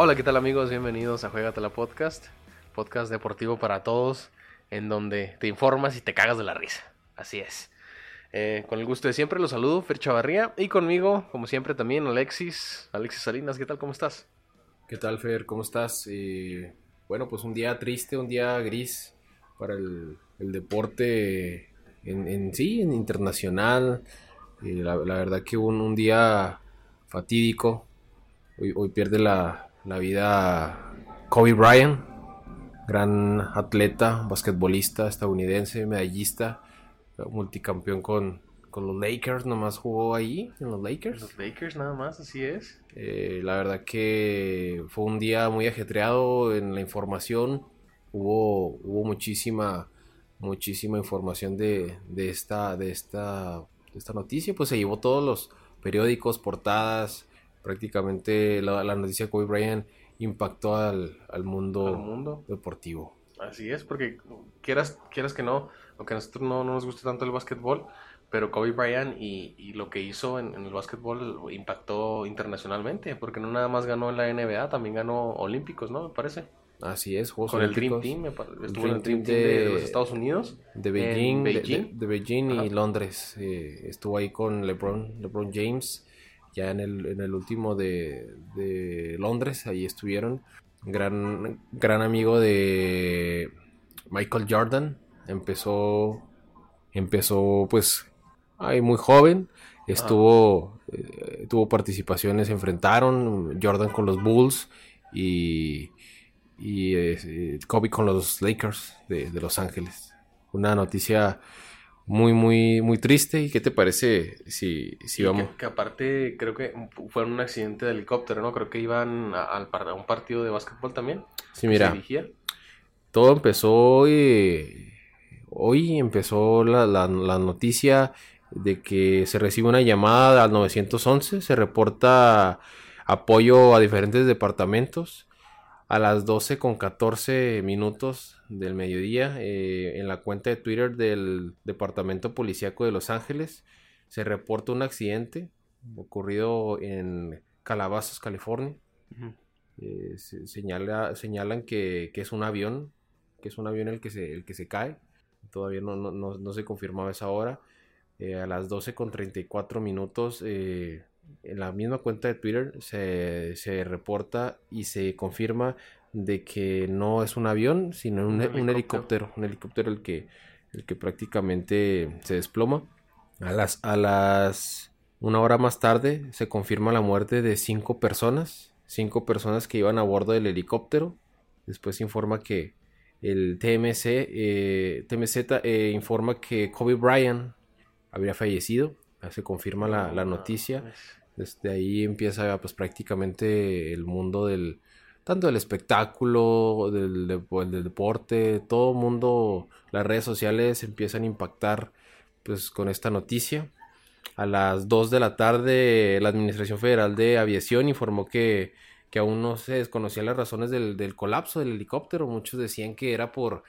Hola, ¿qué tal amigos? Bienvenidos a Juegatela Podcast, podcast deportivo para todos, en donde te informas y te cagas de la risa. Así es. Eh, con el gusto de siempre los saludo, Fer Chavarría, y conmigo, como siempre, también Alexis, Alexis Salinas, ¿qué tal? ¿Cómo estás? ¿Qué tal, Fer? ¿Cómo estás? bueno, pues un día triste, un día gris para el, deporte en, sí, en internacional. La, verdad que un, un día fatídico. Hoy, pierde la, la vida Kobe Bryant, gran atleta, basquetbolista estadounidense, medallista, multicampeón con, con los Lakers, nomás jugó ahí, en los Lakers. Los Lakers nada más, así es. Eh, la verdad que fue un día muy ajetreado en la información, hubo, hubo muchísima, muchísima información de, de, esta, de, esta, de esta noticia, pues se llevó todos los periódicos, portadas, prácticamente la, noticia de Kobe Bryant impactó al, mundo, mundo, deportivo. Así es, porque quieras, quieras que no, aunque a nosotros no, nos guste tanto el básquetbol, pero Kobe Bryant y, lo que hizo en, el básquetbol impactó internacionalmente, porque no nada más ganó en la NBA, también ganó Olímpicos, ¿no? Me parece. Así es, Juegos Con el Dream Team, estuvo en el Dream Team de, los Estados Unidos. De Beijing, De, Beijing y Londres. Eh, estuvo ahí con LeBron, LeBron James ya en el, en el último de, de, Londres, ahí estuvieron. Gran, gran amigo de Michael Jordan, empezó, empezó pues ahí muy joven, estuvo, eh, tuvo participaciones, se enfrentaron Jordan con los Bulls y, y eh, Kobe con los Lakers de, de Los Ángeles. Una noticia muy, muy, muy triste. ¿Y qué te parece si, si vamos? Que, aparte creo que fue un accidente de helicóptero, ¿no? Creo que iban a, a un partido de básquetbol también. Sí, mira. Todo empezó hoy, hoy empezó la, la, la, noticia de que se recibe una llamada al 911, se reporta apoyo a diferentes departamentos a las 12 con 14 minutos del mediodía eh, en la cuenta de Twitter del Departamento Policíaco de Los Ángeles se reporta un accidente ocurrido en Calabazas, California. Eh, señala, señalan que, es un avión, que es un avión el que se, el que se cae. Todavía no, no, se confirmaba esa hora. Eh, a las 12 con 34 minutos en la misma cuenta de Twitter se, reporta y se confirma de que no es un avión, sino un, helicóptero. un helicóptero, el que, el que prácticamente se desploma. A las, a las una hora más tarde se confirma la muerte de cinco personas, cinco personas que iban a bordo del helicóptero. Después se informa que el TMC, eh, TMZ eh, informa que Kobe Bryant habría fallecido. Se confirma la, la noticia. Desde ahí empieza pues prácticamente el mundo del tanto del espectáculo, del, del deporte, todo el mundo, las redes sociales empiezan a impactar pues con esta noticia. A las 2 de la tarde la Administración Federal de Aviación informó que, que aún no se desconocían las razones del, del, colapso del helicóptero. Muchos decían que era por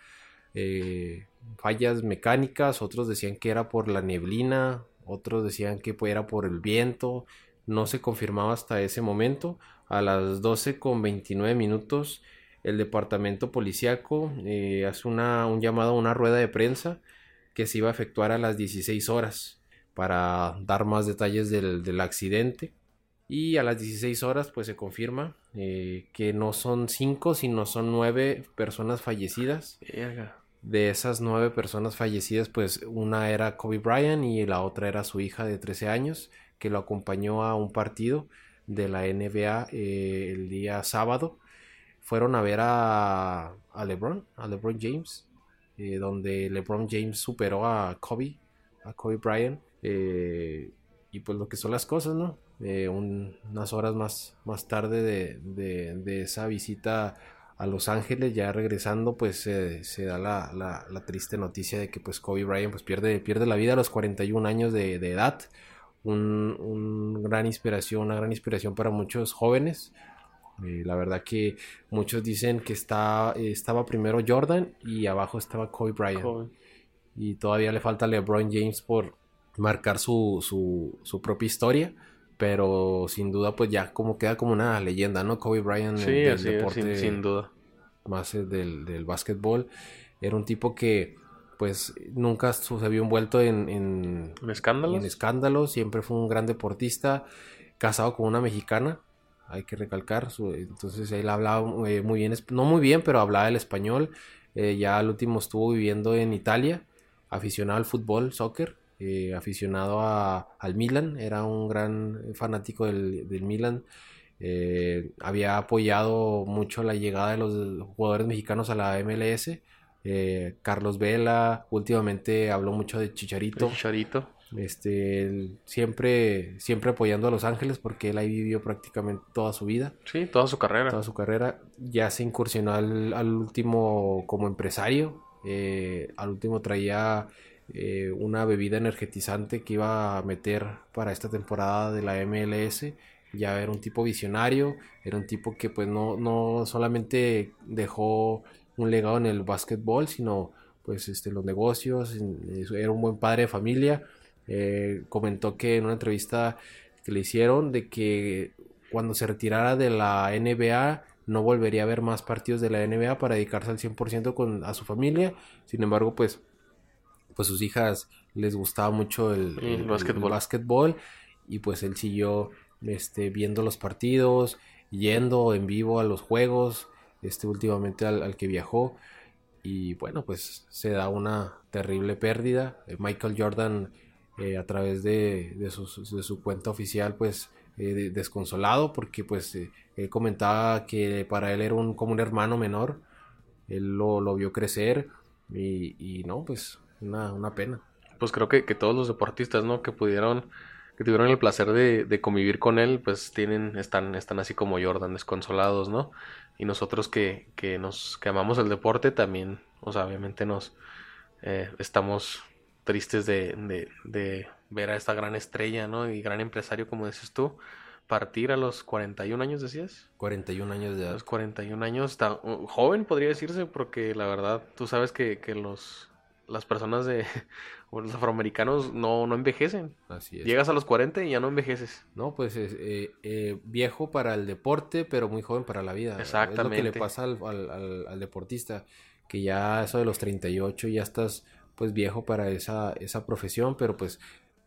eh, fallas mecánicas, otros decían que era por la neblina, otros decían que era por el viento no se confirmaba hasta ese momento. A las 12 con 29 minutos el departamento policiaco eh, hace una, un llamado a una rueda de prensa que se iba a efectuar a las 16 horas para dar más detalles del, accidente. Y a las 16 horas pues se confirma eh, que no son 5 sino son 9 personas fallecidas. De esas 9 personas fallecidas pues una era Kobe Bryant y la otra era su hija de 13 años que lo acompañó a un partido de la NBA eh, el día sábado. Fueron a ver a, LeBron, a LeBron James, eh, donde LeBron James superó a Kobe, a Kobe Bryant. Eh, y pues lo que son las cosas, ¿no? unas horas más, más tarde de, esa visita a Los Ángeles, ya regresando, pues se da la, triste noticia de que pues Kobe Bryant pues pierde, pierde la vida a los 41 años de edad un, gran inspiración, una gran inspiración para muchos jóvenes. Eh, la verdad que muchos dicen que está, estaba primero Jordan y abajo estaba Kobe Bryant. Y todavía le falta LeBron James por marcar su, su, propia historia. Pero sin duda, pues ya como queda como una leyenda, ¿no? Kobe Bryant sí, del deporte. sin, duda. Más del, del básquetbol. Era un tipo que pues nunca se había envuelto en, en, escándalos. En escándalos, siempre fue un gran deportista, casado con una mexicana, hay que recalcar, entonces él hablaba eh, muy bien, no muy bien, pero hablaba el español, eh, ya al último estuvo viviendo en Italia, aficionado al fútbol, soccer, eh, aficionado al Milan, era un gran fanático del, del Milan, había apoyado mucho la llegada de los jugadores mexicanos a la MLS, eh, Carlos Vela, últimamente habló mucho de Chicharito. Chicharito. Este, siempre, siempre apoyando a Los Ángeles porque él ahí vivió prácticamente toda su vida. Sí, toda su carrera. Toda su carrera. Ya se incursionó al, último como empresario. Eh, al último traía eh, una bebida energetizante que iba a meter para esta temporada de la MLS. Ya era un tipo visionario, era un tipo que pues no, no solamente dejó un legado en el básquetbol, sino pues este, los negocios, era un buen padre de familia. Eh, comentó que en una entrevista que le hicieron de que cuando se retirara de la NBA no volvería a ver más partidos de la NBA para dedicarse al 100% con, a su familia. Sin embargo, pues, pues sus hijas les gustaba mucho el, el, básquetbol. y pues él siguió este, viendo los partidos, yendo en vivo a los juegos, este últimamente al, que viajó. Y bueno, pues se da una terrible pérdida. Eh, Michael Jordan eh, a través de, de, su, cuenta oficial pues eh, desconsolado porque pues él comentaba que para él era un, como un hermano menor. Él lo, vio crecer y, no, pues una, una pena. Pues creo que, que todos los deportistas, ¿no? Que pudieron que tuvieron el placer de, de, convivir con él, pues tienen, están, están así como Jordan, desconsolados, ¿no? Y nosotros que, que nos que amamos el deporte también, o sea, obviamente nos eh, estamos tristes de, de, de, ver a esta gran estrella, ¿no? Y gran empresario, como dices tú, partir a los 41 años, decías. 41 años de edad. A los 41 años, está joven podría decirse, porque la verdad, tú sabes que, que los las personas de los afroamericanos no, no envejecen. Así es. Llegas a los 40 y ya no envejeces. No, pues eh, eh, viejo para el deporte, pero muy joven para la vida. Exactamente. Es lo que le pasa al, deportista, que ya eso de los 38 ya estás pues viejo para esa, esa profesión, pero pues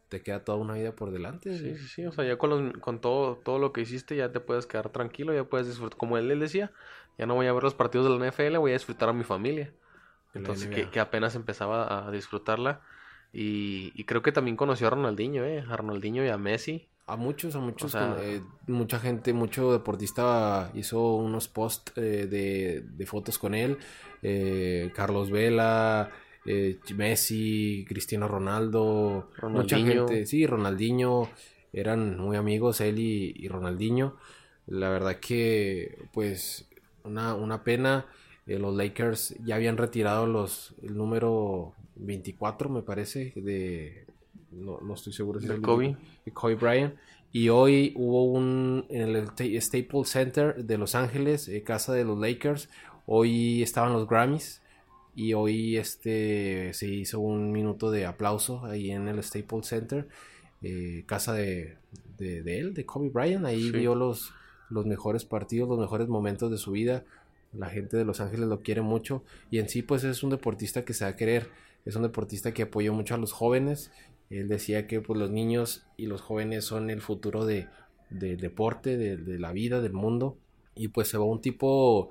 te queda toda una vida por delante. Sí, sí, sí, o sea, ya con, con todo, todo lo que hiciste ya te puedes quedar tranquilo, ya puedes disfrutar, como él le decía, ya no voy a ver los partidos de la NFL, voy a disfrutar a mi familia. Entonces, que, apenas empezaba a disfrutarla. Y, creo que también conoció a Ronaldinho, ¿eh? A Ronaldinho y a Messi. A muchos, a muchos. Eh, mucha gente, mucho deportista hizo unos posts eh, de, fotos con él. Eh, Carlos Vela, Messi, Cristiano Ronaldo. Mucha gente. Sí, Ronaldinho. Eran muy amigos él y, y Ronaldinho. La verdad que, pues, una, una pena. Eh, los Lakers ya habían retirado los el número 24, me parece, de no, estoy seguro si de Kobe. De Kobe Bryant. Y hoy hubo un en el Staples Center de Los Ángeles, eh, casa de los Lakers. Hoy estaban los Grammys y hoy este se hizo un minuto de aplauso ahí en el Staples Center, eh, casa de, de, él, de Kobe Bryant. Ahí vio los, los mejores partidos, los mejores momentos de su vida la gente de Los Ángeles lo quiere mucho y en sí pues es un deportista que se va a querer, es un deportista que apoyó mucho a los jóvenes. Él decía que pues los niños y los jóvenes son el futuro de, del deporte, de, la vida, del mundo. Y pues se va un tipo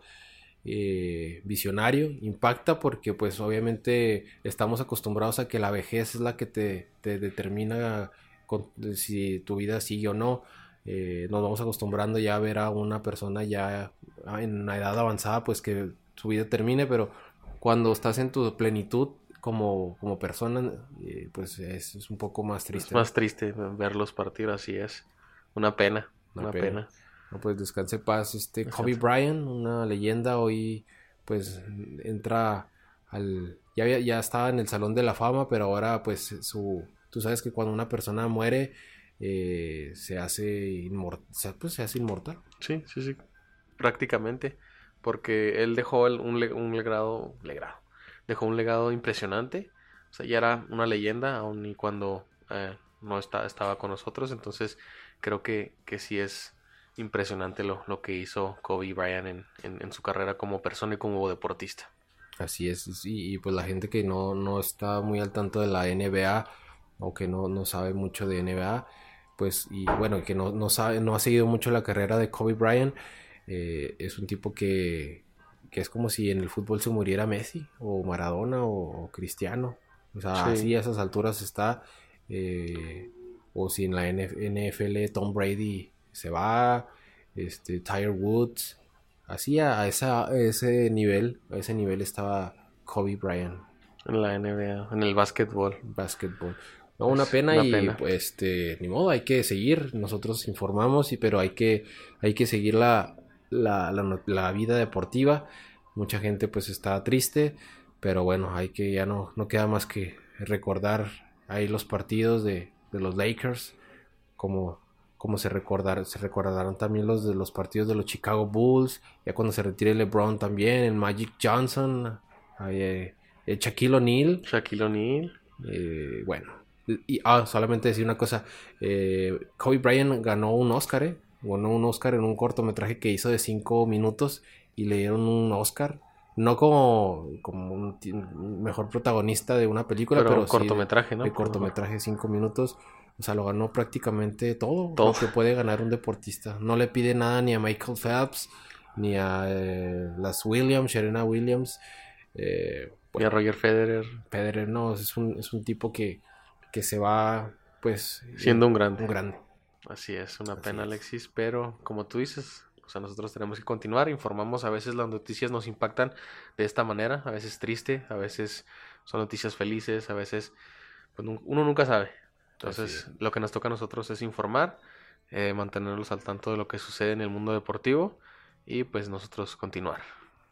eh, visionario, impacta porque pues obviamente estamos acostumbrados a que la vejez es la que te, te determina si tu vida sigue o no. Eh, nos vamos acostumbrando ya a ver a una persona ya en una edad avanzada, pues que su vida termine, pero cuando estás en tu plenitud como, como persona, eh, pues es, un poco más triste. Es más triste verlos partir, así es. Una pena, una, pena. No, pues descanse paz. Este Kobe Bryant, una leyenda, hoy pues entra al... Ya, ya estaba en el Salón de la Fama, pero ahora pues su... Tú sabes que cuando una persona muere, eh, se hace inmortal. Pues se hace inmortal. Sí, sí, sí. prácticamente, porque él dejó un, legado, legado, dejó un legado impresionante, o sea, ya era una leyenda, aun y cuando eh, no está, estaba con nosotros, entonces creo que, que sí es impresionante lo, lo que hizo Kobe Bryant en, en, su carrera como persona y como deportista. Así es, y, pues la gente que no, no, está muy al tanto de la NBA o que no, no sabe mucho de NBA, pues, y bueno, que no, no, sabe, no ha seguido mucho la carrera de Kobe Bryant, eh, es un tipo que, que, es como si en el fútbol se muriera Messi o Maradona o, Cristiano. O sea, así a esas alturas está. Eh, o si en la NFL Tom Brady se va, este, Tyre Woods, así a, ese nivel, a ese nivel estaba Kobe Bryant. En la NBA, en el básquetbol. Básquetbol. No, una pena y pues este, ni modo, hay que seguir, nosotros informamos, y, pero hay que, hay que seguir la, la, la, vida deportiva. Mucha gente pues está triste, pero bueno, hay que, ya no, no queda más que recordar ahí los partidos de, de los Lakers, como como se recordaron, se recordarán también los de los partidos de los Chicago Bulls, ya cuando se retire LeBron también, el Magic Johnson, eh, el Shaquille O'Neal. Shaquille O'Neal. Eh, bueno, y ah, solamente decir una cosa, eh, Kobe Bryant ganó un Oscar, eh, ganó un Oscar en un cortometraje que hizo de 5 minutos y le dieron un Oscar. No como, como un mejor protagonista de una película, pero, cortometraje, ¿no? De cortometraje de 5 minutos. O sea, lo ganó prácticamente todo, todo. lo que puede ganar un deportista. No le pide nada ni a Michael Phelps, ni a eh, las Williams, Serena Williams. Eh, ni a Roger Federer. Federer, no, es un, es un tipo que, que se va, pues... Siendo un grande. Un grande. Así es, una pena, Alexis, pero como tú dices, o sea, nosotros tenemos que continuar, informamos, a veces las noticias nos impactan de esta manera, a veces triste, a veces son noticias felices, a veces pues, uno nunca sabe. Entonces, lo que nos toca a nosotros es informar, eh, mantenerlos al tanto de lo que sucede en el mundo deportivo y pues nosotros continuar.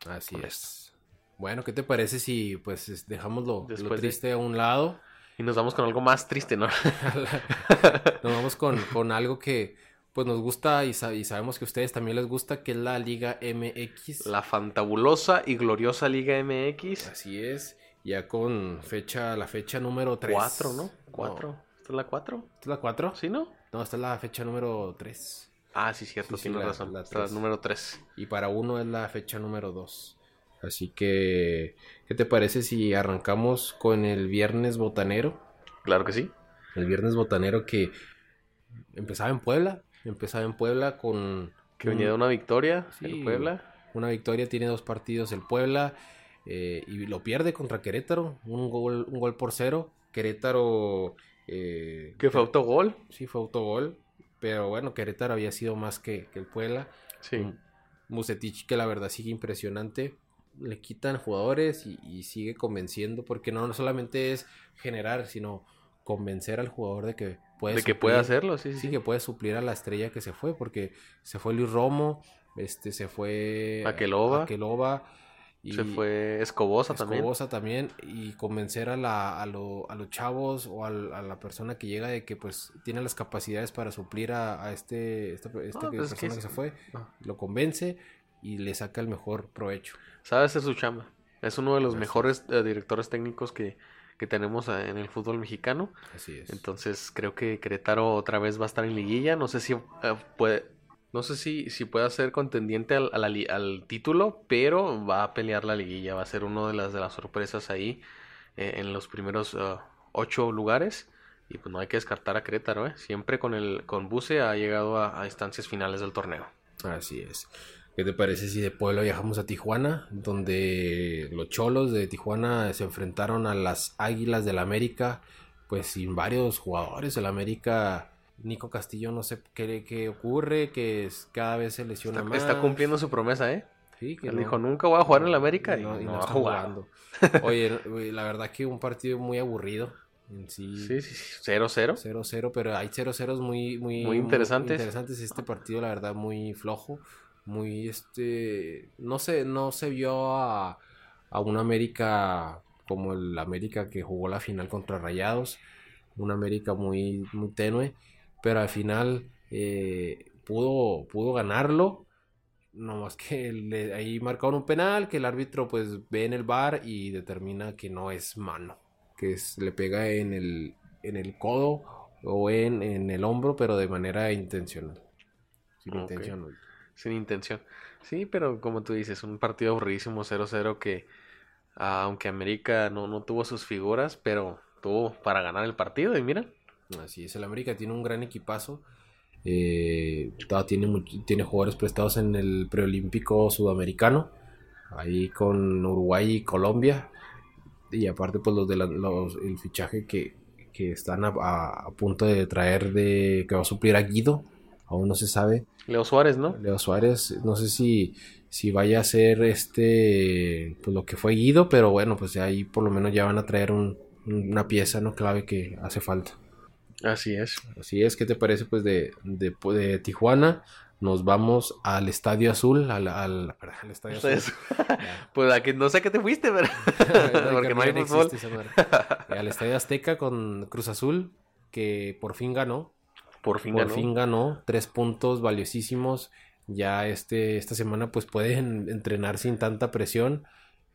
Así es. Bueno, ¿qué te parece si pues dejamos lo, triste a un lado? Y nos vamos con algo más triste, ¿no? nos vamos con, algo que pues nos gusta y, y, sabemos que a ustedes también les gusta, que es la Liga MX. La fantabulosa y gloriosa Liga MX. Así es, ya con fecha, la fecha número 3. 4, ¿no? 4 es la 4? ¿Esta es la 4? ¿Sí, no? No, esta es la fecha número 3. Ah, sí, cierto, tienes razón. La, la número 3. Y para uno es la fecha número 2. Así que, ¿qué te parece si arrancamos con el viernes botanero? Claro que sí. El viernes botanero que empezaba en Puebla. Empezaba en Puebla con. Que venía de una victoria sí, Puebla. Una victoria, tiene dos partidos el Puebla. Eh, y lo pierde contra Querétaro. Un gol, un gol por cero. Querétaro eh, ¿Que fue autogol? Sí, fue autogol. Pero bueno, Querétaro había sido más que, el Puebla. Sí. Musetich, que la verdad sigue impresionante. Le quitan jugadores y, sigue convenciendo, porque no, solamente es generar, sino convencer al jugador de que puede, de que puede hacerlo, sí, sí, que puede suplir a la estrella que se fue, porque se fue Luis Romo, este se fue Aqueloba, Aqueloba y se fue Escobosa, también. Escobosa también. Y convencer a, la, a, lo, a los chavos o a, la persona que llega de que pues tiene las capacidades para suplir a, este, esta, esta pues persona que, se fue. Lo convence y le saca el mejor provecho. Sabe hacer su chamba. Es uno de los mejores eh, directores técnicos que, que tenemos eh, en el fútbol mexicano. Así es. Entonces creo que Querétaro otra vez va a estar en liguilla. No sé si eh, puede no sé si, si pueda ser contendiente al, al, título, pero va a pelear la liguilla. Va a ser una de las, de las sorpresas ahí eh, en los primeros uh, ocho lugares. Y pues no hay que descartar a Querétaro, ¿eh? Siempre con el con Buse ha llegado a, instancias finales del torneo. Así es. ¿Qué te parece si de Puebla viajamos a Tijuana? Donde los cholos de Tijuana se enfrentaron a las Águilas del América. Pues sin varios jugadores. El América Nico Castillo no sé qué, qué ocurre, que es, cada vez se lesiona está, más. Está cumpliendo su promesa, ¿eh? Sí, que Él dijo, nunca voy a jugar en la América y, no, está jugando. Oye, la verdad que un partido muy aburrido. En sí, sí, sí, 0-0. 0-0, pero hay 0-0 muy, muy, muy interesantes. Muy interesantes. Este partido, la verdad, muy flojo. Muy, este, no se, no se vio a, a un América como el América que jugó la final contra Rayados. Un América muy, muy tenue pero al final eh, pudo, pudo ganarlo. no más que le, ahí marcaron un penal que el árbitro pues ve en el bar y determina que no es mano, que es, le pega en el, en el codo o en, en el hombro, pero de manera intencional. Sin Ok. intención. Sin intención. Sí, pero como tú dices, un partido aburridísimo 0-0 que ah, aunque América no, no tuvo sus figuras, pero tuvo para ganar el partido y mira, Así es, el América tiene un gran equipazo. Eh, tiene, tiene jugadores prestados en el preolímpico sudamericano. Ahí con Uruguay y Colombia. Y aparte, pues los de la- los- el fichaje que, que están a, a- a punto de traer de que va a suplir a Guido. Aún no se sabe. Leo Suárez, ¿no? Leo Suárez, no sé si, si vaya a ser este pues lo que fue Guido, pero bueno, pues ahí por lo menos ya van a traer un- una pieza no clave que hace falta. Así es. Así es, ¿qué te parece pues de, de, de Tijuana? Nos vamos al Estadio Azul, al, al, al Estadio Azul. Entonces, pues aquí no sé a qué te fuiste, pero porque no hay fútbol. existe. Eh, al Estadio Azteca con Cruz Azul, que por fin ganó. Por fin Por ganó. fin ganó, tres puntos valiosísimos. Ya este, esta semana pues pueden entrenar sin tanta presión.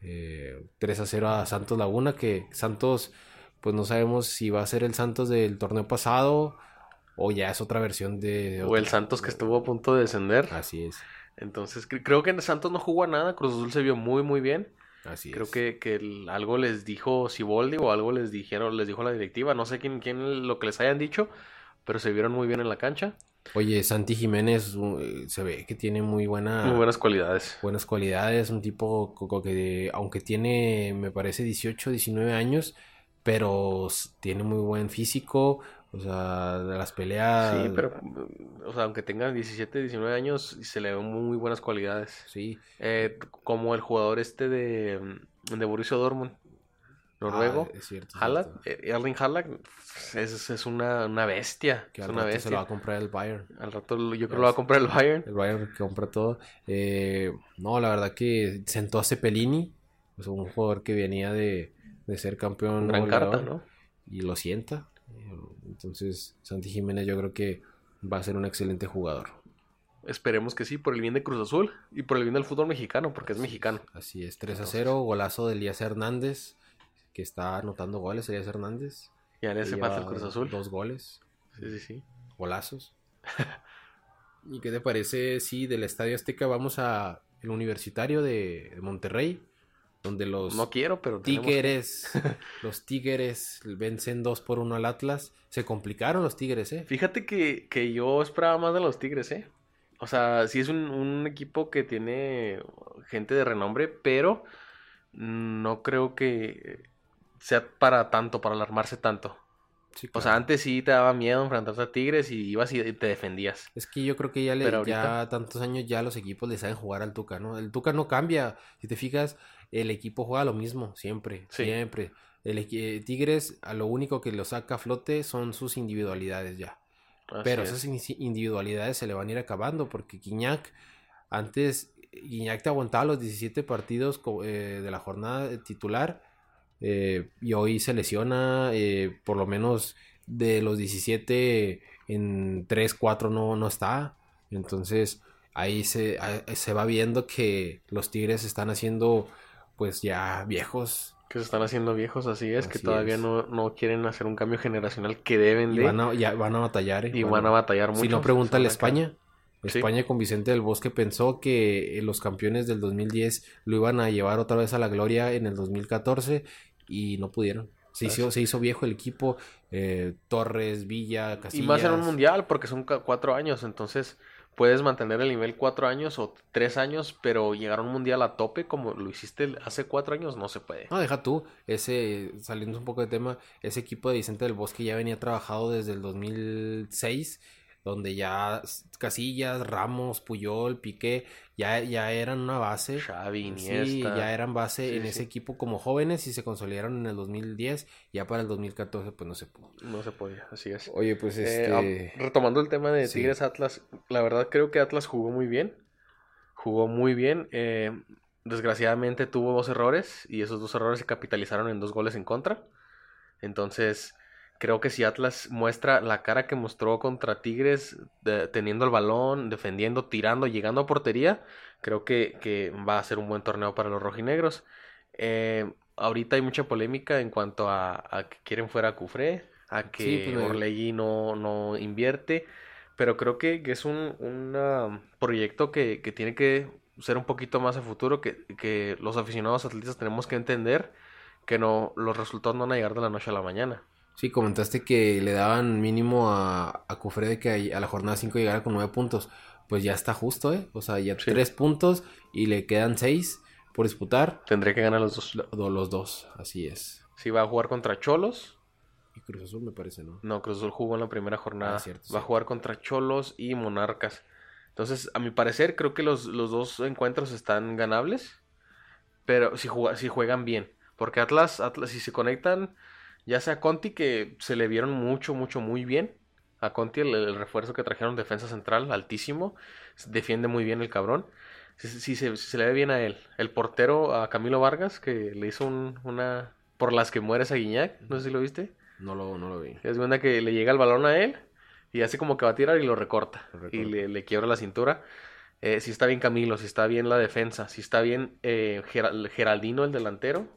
Eh, 3 a 0 a Santos Laguna, que Santos pues no sabemos si va a ser el Santos del torneo pasado o ya es otra versión de... O el Santos que estuvo a punto de descender. Así es, Entonces, cre- creo que Santos no jugó a nada. Cruz Azul se vio muy, muy bien. así Creo es. que, que el- algo les dijo Siboldi o algo les dijeron, les dijo la directiva. No sé quién, quién lo que les hayan dicho, pero se vieron muy bien en la cancha. Oye, Santi Jiménez uh, eh, se ve que tiene muy buena... Muy buenas cualidades. buenas cualidades, un tipo que aunque tiene, me parece 18, 19 años, pero tiene muy buen físico, o sea, de las peleas. Sí, pero, o sea, aunque tenga 17, 19 años, se le ven muy buenas cualidades. Sí, Eh, como el jugador este de, de Borussia Dortmund, noruego, Ah, es cierto. es Haaland, cierto. eh, Erling Haaland, es, es una, una bestia, Que es al una rato se lo va a bestia. comprar el Bayern. Al rato yo creo que lo va a comprar el Bayern. El Bayern que compra todo. Eh, no, la verdad que sentó a Cepelini, pues, un jugador que venía de, de ser campeón. Gran goleador, carta, ¿no? Y lo sienta. Entonces, Santi Jiménez yo creo que va a ser un excelente jugador. Esperemos que sí, por el bien de Cruz Azul y por el bien del fútbol mexicano, porque es mexicano. Así es, 3 a Entonces- 0, golazo de Elías Hernández, que está anotando goles, Elías Hernández. Ya le hace que falta el Cruz Azul. Dos goles, Sí, sí, sí. golazos. ¿Y qué te parece si del Estadio Azteca vamos a el Universitario de, de Monterrey, donde los No quiero, pero que- Tigres, los Tigres vencen 2 por 1 al Atlas? Se complicaron los Tigres, ¿eh? Fíjate que, que yo esperaba más de los Tigres, ¿eh? O sea, sí es un, un equipo que tiene gente de renombre, pero no creo que sea para tanto, para alarmarse tanto. Sí, O sea, antes sí te daba miedo enfrentarte a Tigres y ibas y te defendías. Es que yo creo que ya, le, Pero ya ahorita- tantos años ya los equipos le saben jugar al Tuca, ¿no? El Tuca no cambia. Si te fijas, el equipo juega lo mismo, siempre, Sí. siempre. El eh, Tigres, a lo único que lo saca a flote son sus individualidades ya. Así Pero es. esas in- individualidades se le van a ir acabando porque Guiñac, antes, Guiñac te aguantaba los 17 partidos eh, de la jornada de titular eh, y hoy se lesiona, eh, por lo menos de los 17 en 3, 4 no, no está. Entonces ahí se, ahí se va viendo que los Tigres están haciendo pues ya viejos Que se están haciendo viejos, así es, que todavía es. no, no quieren hacer un cambio generacional que deben y de. van a, ya van a batallar. eh, y van a batallar mucho. Si no, pregúntale a. España. Sí. España con Vicente del Bosque pensó que eh, los campeones del 2010 lo iban a llevar otra vez a la gloria en el 2014 y no pudieron. Se hizo, se hizo viejo el equipo. eh, Torres, Villa, Y Casillas. más en un mundial, porque son cuatro años, entonces puedes mantener el nivel cuatro años o tres años, pero llegar a un mundial a tope como lo hiciste hace cuatro años no se puede. No, deja tú, ese, saliendo un poco de tema, ese equipo de Vicente del Bosque ya venía trabajado desde el 2006, donde ya Casillas, Ramos, Puyol, Piqué, ya, ya eran una base. Xavi, Sí, ya eran base Sí, en sí. ese equipo como jóvenes y se consolidaron en el 2010. Ya para el 2014, pues no se pudo. No se podía, así es. Oye, pues Eh, este. retomando el tema de. Tigres Atlas, la verdad creo que Atlas jugó muy bien. Jugó muy bien. eh, desgraciadamente tuvo dos errores y esos dos errores se capitalizaron en dos goles en contra. Entonces, creo que si Atlas muestra la cara que mostró contra Tigres, teniendo el balón, defendiendo, tirando, llegando a portería, creo que, que va a ser un buen torneo para los rojinegros. Eh, ahorita hay mucha polémica en cuanto a, que quieren fuera a Cufré, a que sí, pues, no, no invierte, pero creo que, es un proyecto que, que, tiene que ser un poquito más a futuro, que, que los aficionados atletas tenemos que entender que no los resultados no van a llegar de la noche a la mañana. Sí, comentaste que le daban mínimo a, a Cufré de que a la jornada 5 llegara con 9 puntos. Pues ya está justo, ¿eh? O sea, ya 3 puntos y le quedan 6 por disputar. Tendría que ganar los dos. los dos, así es. Si va a jugar contra Cholos. Y Cruz Azul me parece, ¿no? No, Cruz Azul jugó en la primera jornada. Ah, va a jugar contra Cholos y Monarcas. Entonces, a mi parecer, creo que los, dos encuentros están ganables. Pero si, si juegan bien. Porque Atlas, Atlas, si se conectan, ya sea Conti, que se le vieron mucho, mucho, muy bien. A Conti, el refuerzo que trajeron defensa central, altísimo. Defiende muy bien el cabrón. Sí, se, le ve bien a él. El portero, a Camilo Vargas, que le hizo una... Por las que mueres a Guiñac, no sé si lo viste. No lo, no lo vi. Es una que le llega el balón a él y hace como que va a tirar y lo recorta. Y le, quiebra la cintura. Eh, si está bien Camilo, si está bien la defensa, si está bien eh, Geraldino, el delantero,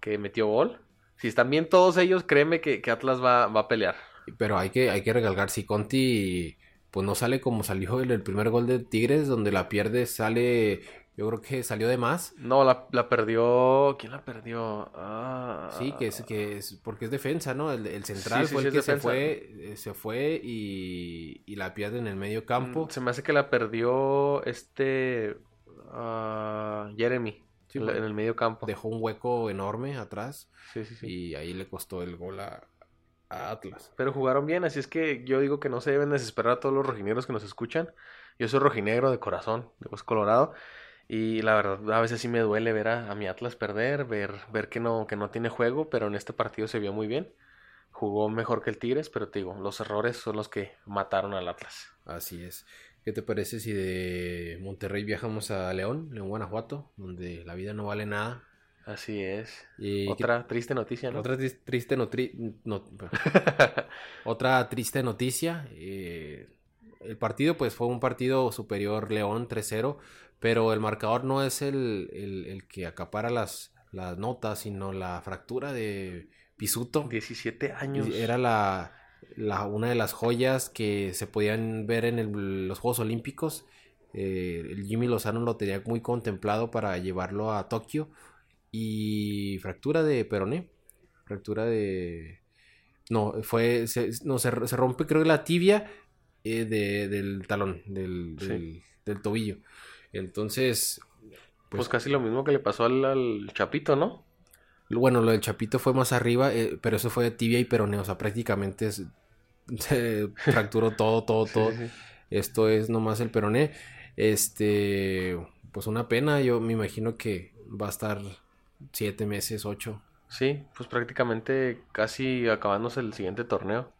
que metió gol. Si están bien todos ellos, créeme que, Atlas va, va, a pelear. Pero hay que, hay que regalgar si Conti pues no sale como salió el, el primer gol de Tigres, donde la pierde, sale yo creo que salió de más. No, la, la perdió. ¿Quién la perdió? Ah, sí, que es, que es porque es defensa, ¿no? El, central fue el que se fue, eh, se fue y, y, la pierde en el medio campo. Mm, se me hace que la perdió este uh, Jeremy en, el medio campo. Dejó un hueco enorme atrás. Sí, sí, sí. Y ahí le costó el gol a, Atlas. Pero jugaron bien, así es que yo digo que no se deben desesperar a todos los rojineros que nos escuchan. Yo soy rojinegro de corazón, de voz colorado. Y la verdad, a veces sí me duele ver a, mi Atlas perder, ver, ver que, no, que no tiene juego, pero en este partido se vio muy bien. Jugó mejor que el Tigres, pero te digo, los errores son los que mataron al Atlas. Así es. ¿Qué te parece si de Monterrey viajamos a León, León, Guanajuato, donde la vida no vale nada, Así es. Y otra triste noticia, ¿no? Otra triste no, Otra triste noticia. Eh, el partido, pues, fue un partido superior León 3-0, pero el marcador no es el, el, que acapara las, las notas, sino la fractura de Pisuto. 17 años. Era la, la, una de las joyas que se podían ver en los Juegos Olímpicos. Eh, el Jimmy Lozano lo tenía muy contemplado para llevarlo a Tokio y fractura de peroné. Fractura de... No, fue... Se, no, se, rompe creo que la tibia eh, de, del talón, del, del, tobillo. Entonces... Pues, pues, casi lo mismo que le pasó al, Chapito, ¿no? Bueno, lo del Chapito fue más arriba, eh, pero eso fue de tibia y peroné. O sea, prácticamente se fracturó todo, todo, todo. Esto es nomás el peroné. Este, pues una pena. Yo me imagino que va a estar siete meses, ocho. Sí, pues prácticamente casi acabándose el siguiente torneo.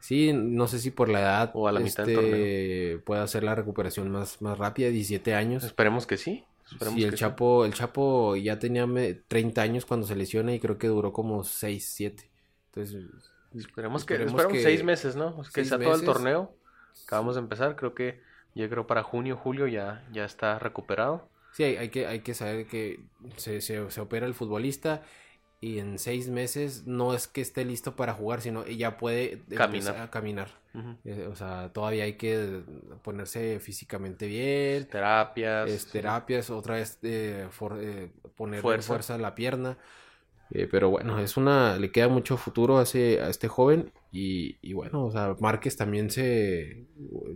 Sí, no sé si por la edad o a la mitad del este, torneo puede hacer la recuperación más, más rápida, 17 años. Esperemos que sí. Sí, el Chapo, el Chapo ya tenía 30 años cuando se lesiona y creo que duró como 6, 7. Entonces, esperemos que esperemos que seis meses, ¿no? que sea todo el torneo. Acabamos de empezar, creo que yo creo para junio, julio ya, ya está recuperado. Sí, hay, que, hay que saber que se, se, opera el futbolista y en seis meses no es que esté listo para jugar, sino ya puede caminar. A caminar. Eh, o sea, todavía hay que ponerse físicamente bien. Terapias. terapias, otra vez eh, eh, poner fuerza. en la pierna. pero bueno, es una. le queda mucho futuro a, a este joven. Y, y, bueno, o sea, Márquez también se,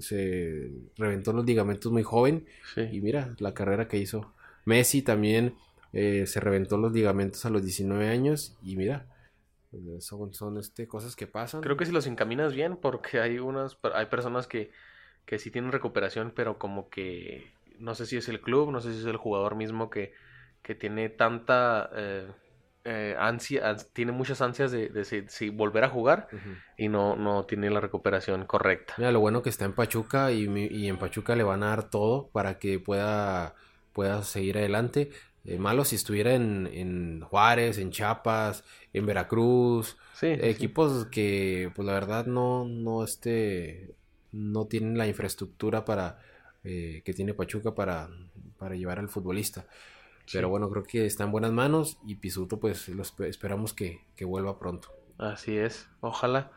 se reventó los ligamentos muy joven. Y mira, la carrera que hizo. Messi también eh, se reventó los ligamentos a los 19 años. Y mira, pues, son, son este, cosas que pasan. Creo que si los encaminas bien, porque hay unas hay personas que, que sí tienen recuperación, pero como que no sé si es el club, no sé si es el jugador mismo que, que tiene tanta. Eh, eh, ansia, tiene muchas ansias de, de, volver a jugar y no, no tiene la recuperación correcta. Mira, lo bueno que está en Pachuca y, y, en Pachuca le van a dar todo para que pueda, pueda seguir adelante. Eh, malo si estuviera en, en Juárez, en Chiapas, en Veracruz, Sí, equipos que pues la verdad no, no este, no tienen la infraestructura para eh, que tiene Pachuca para, para llevar al futbolista. Pero bueno, creo que está en buenas manos y Pisuto pues lo espe- esperamos que, que vuelva pronto. Así es. Ojalá.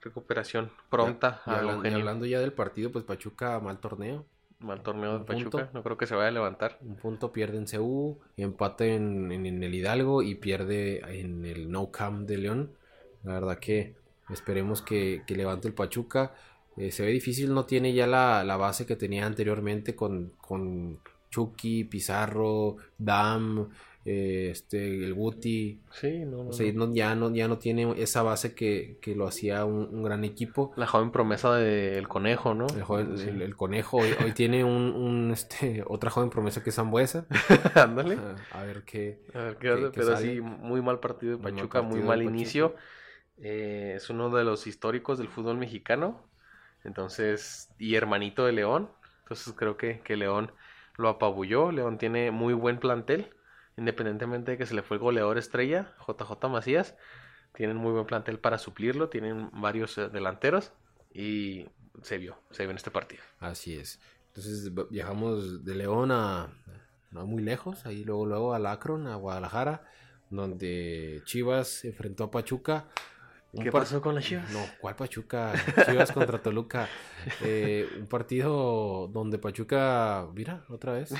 Recuperación pronta Y a hablan- y Eugenio. hablando ya del partido, pues Pachuca mal torneo. Mal torneo de Pachuca. punto. No creo que se vaya a levantar. Un punto pierde en CU, empate en, en- en el Hidalgo y pierde en el No Camp de León. La verdad que esperemos que, que levante el Pachuca. Eh, se ve difícil, no tiene ya la, la base que tenía anteriormente con, con Chucky, Pizarro, Dam, eh, este, el Guti. Sí, no, no, O sea, no. ya, no, ya no tiene esa base que, que lo hacía un, un gran equipo. La joven promesa del conejo, ¿no? El, joven- Sí. el- el conejo hoy, hoy tiene un, un, este, otra joven promesa que es Zambuesa. Ándale. A ver qué. A ver qué que- hace, que pero sale. sí, muy mal partido de Muy mal Pachuca, muy mal inicio. Eh, es uno de los históricos del fútbol mexicano. Entonces, y hermanito de León. Entonces creo que, que León lo apabulló. León tiene muy buen plantel. Independientemente de que se le fue el goleador estrella, JJ Macías. Tienen muy buen plantel para suplirlo. Tienen varios eh, delanteros. Y se vio, se vio en este partido. Así es. Entonces viajamos de León a no muy lejos, ahí luego luego a Akron, a Guadalajara, donde Chivas enfrentó a Pachuca. ¿Qué pasó con las Chivas? No, ¿cuál Pachuca? Chivas contra Toluca. Eh, un partido donde Pachuca, mira, otra vez,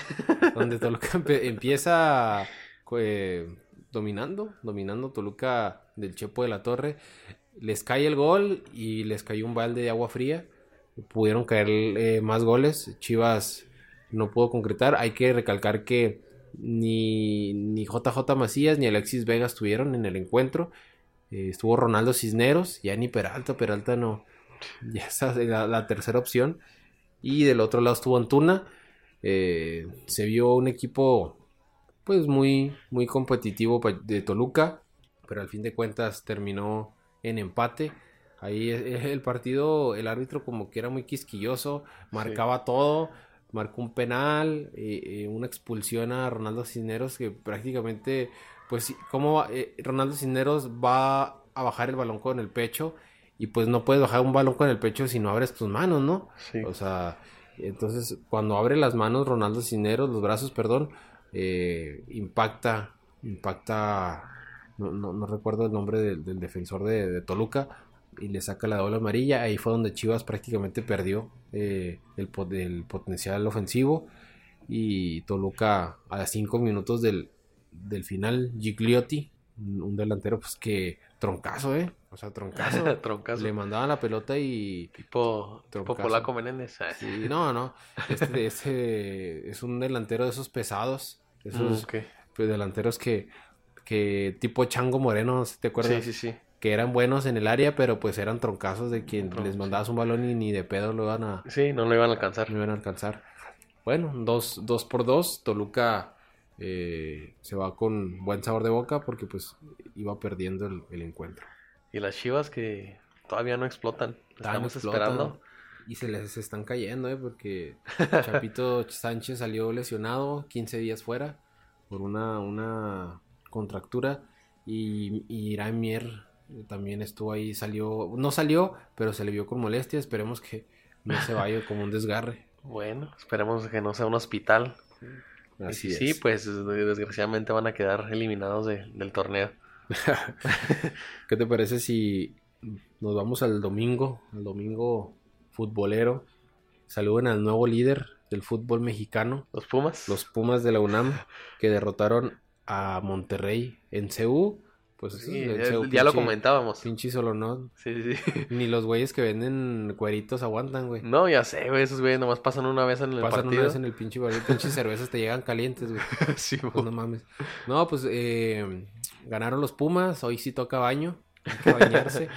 donde Toluca empieza eh, dominando, dominando Toluca del Chepo de la Torre. Les cae el gol y les cayó un balde de agua fría. Pudieron caer eh, más goles. Chivas no pudo concretar. Hay que recalcar que ni, ni JJ Macías ni Alexis Vega estuvieron en el encuentro. Eh, estuvo Ronaldo Cisneros, ya ni Peralta, Peralta no. Ya esa es la, la tercera opción. Y del otro lado estuvo Antuna. Eh, se vio un equipo pues muy, muy competitivo de Toluca. Pero al fin de cuentas terminó en empate. Ahí eh, el partido, el árbitro como que era muy quisquilloso, marcaba todo, marcó un penal, eh, una expulsión a Ronaldo Cisneros que prácticamente, pues, ¿cómo va? Eh, Ronaldo Cisneros va a bajar el balón con el pecho y pues no puedes bajar un balón con el pecho si no abres tus manos, ¿no? Sí. O sea, entonces cuando abre las manos Ronaldo Cisneros, los brazos, perdón, eh, impacta, impacta, no, no- no recuerdo el nombre del, del defensor de, de Toluca, y le saca la doble amarilla. Ahí fue donde Chivas prácticamente perdió eh, el, po- el potencial ofensivo. Y Toluca a cinco minutos del, del final, Gigliotti, un delantero pues que troncazo, ¿eh? O sea, troncazo. Troncazo. le mandaban la pelota y Tipo, tipo. Polaco Menéndez. Sí, no, no. Este, este es un delantero de esos pesados. Esos Mm, pues, delanteros que, que tipo Chango Moreno, ¿no? ¿te acuerdas? Sí, sí, sí. Que eran buenos en el área, pero pues eran troncazos de quien les mandabas un balón y ni de pedo lo iban a, Sí, no lo iban a alcanzar. no iban a alcanzar. Bueno, dos, dos por dos. Toluca eh, se va con buen sabor de boca porque pues iba perdiendo el, el encuentro. Y las chivas que todavía no explotan. Estamos explotan. esperando. Y se les están cayendo, ¿eh? Porque Chapito Sánchez salió lesionado 15 días fuera por una, una contractura. Y, y Irán Mier también estuvo ahí, salió, no salió, pero se le vio con molestia. Esperemos que no se vaya como un desgarre. Bueno, esperemos que no sea un hospital. Así es. sí, pues desgraciadamente van a quedar eliminados de- del torneo. ¿Qué te parece si nos vamos al domingo, al domingo futbolero? Saluden al nuevo líder del fútbol mexicano, ¿Los Pumas? los Pumas de la UNAM, que derrotaron a Monterrey en CU. Pues Sí, ya, lo comentábamos. Pinche solo no. Sí, sí, sí. Ni los güeyes que venden cueritos aguantan, güey. No, ya sé, güey. Esos güeyes nomás pasan una vez en el Pasan partido. una vez en el pinche barril, pinches cervezas te llegan calientes, güey. Sí, Pues no mames. No, pues eh, ganaron los Pumas. Hoy sí toca baño. Hay que bañarse.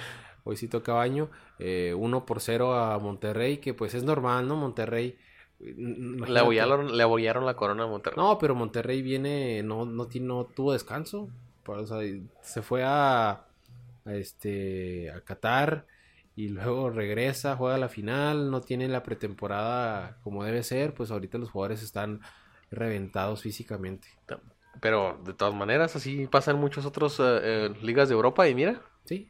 Hoy sí toca baño. Eh, 1 por 0 a Monterrey, que pues es normal, ¿no? Monterrey. eh, imagínate. Le abollaron, le abollaron la corona a Monterrey. No, pero Monterrey viene, no, no, no tuvo descanso. O sea, se fue a, a este a Qatar y luego regresa, juega la final, no tiene la pretemporada como debe ser, pues ahorita los jugadores están reventados físicamente. Pero de todas maneras, así pasan muchos otros eh, eh, ligas de Europa y mira. Sí,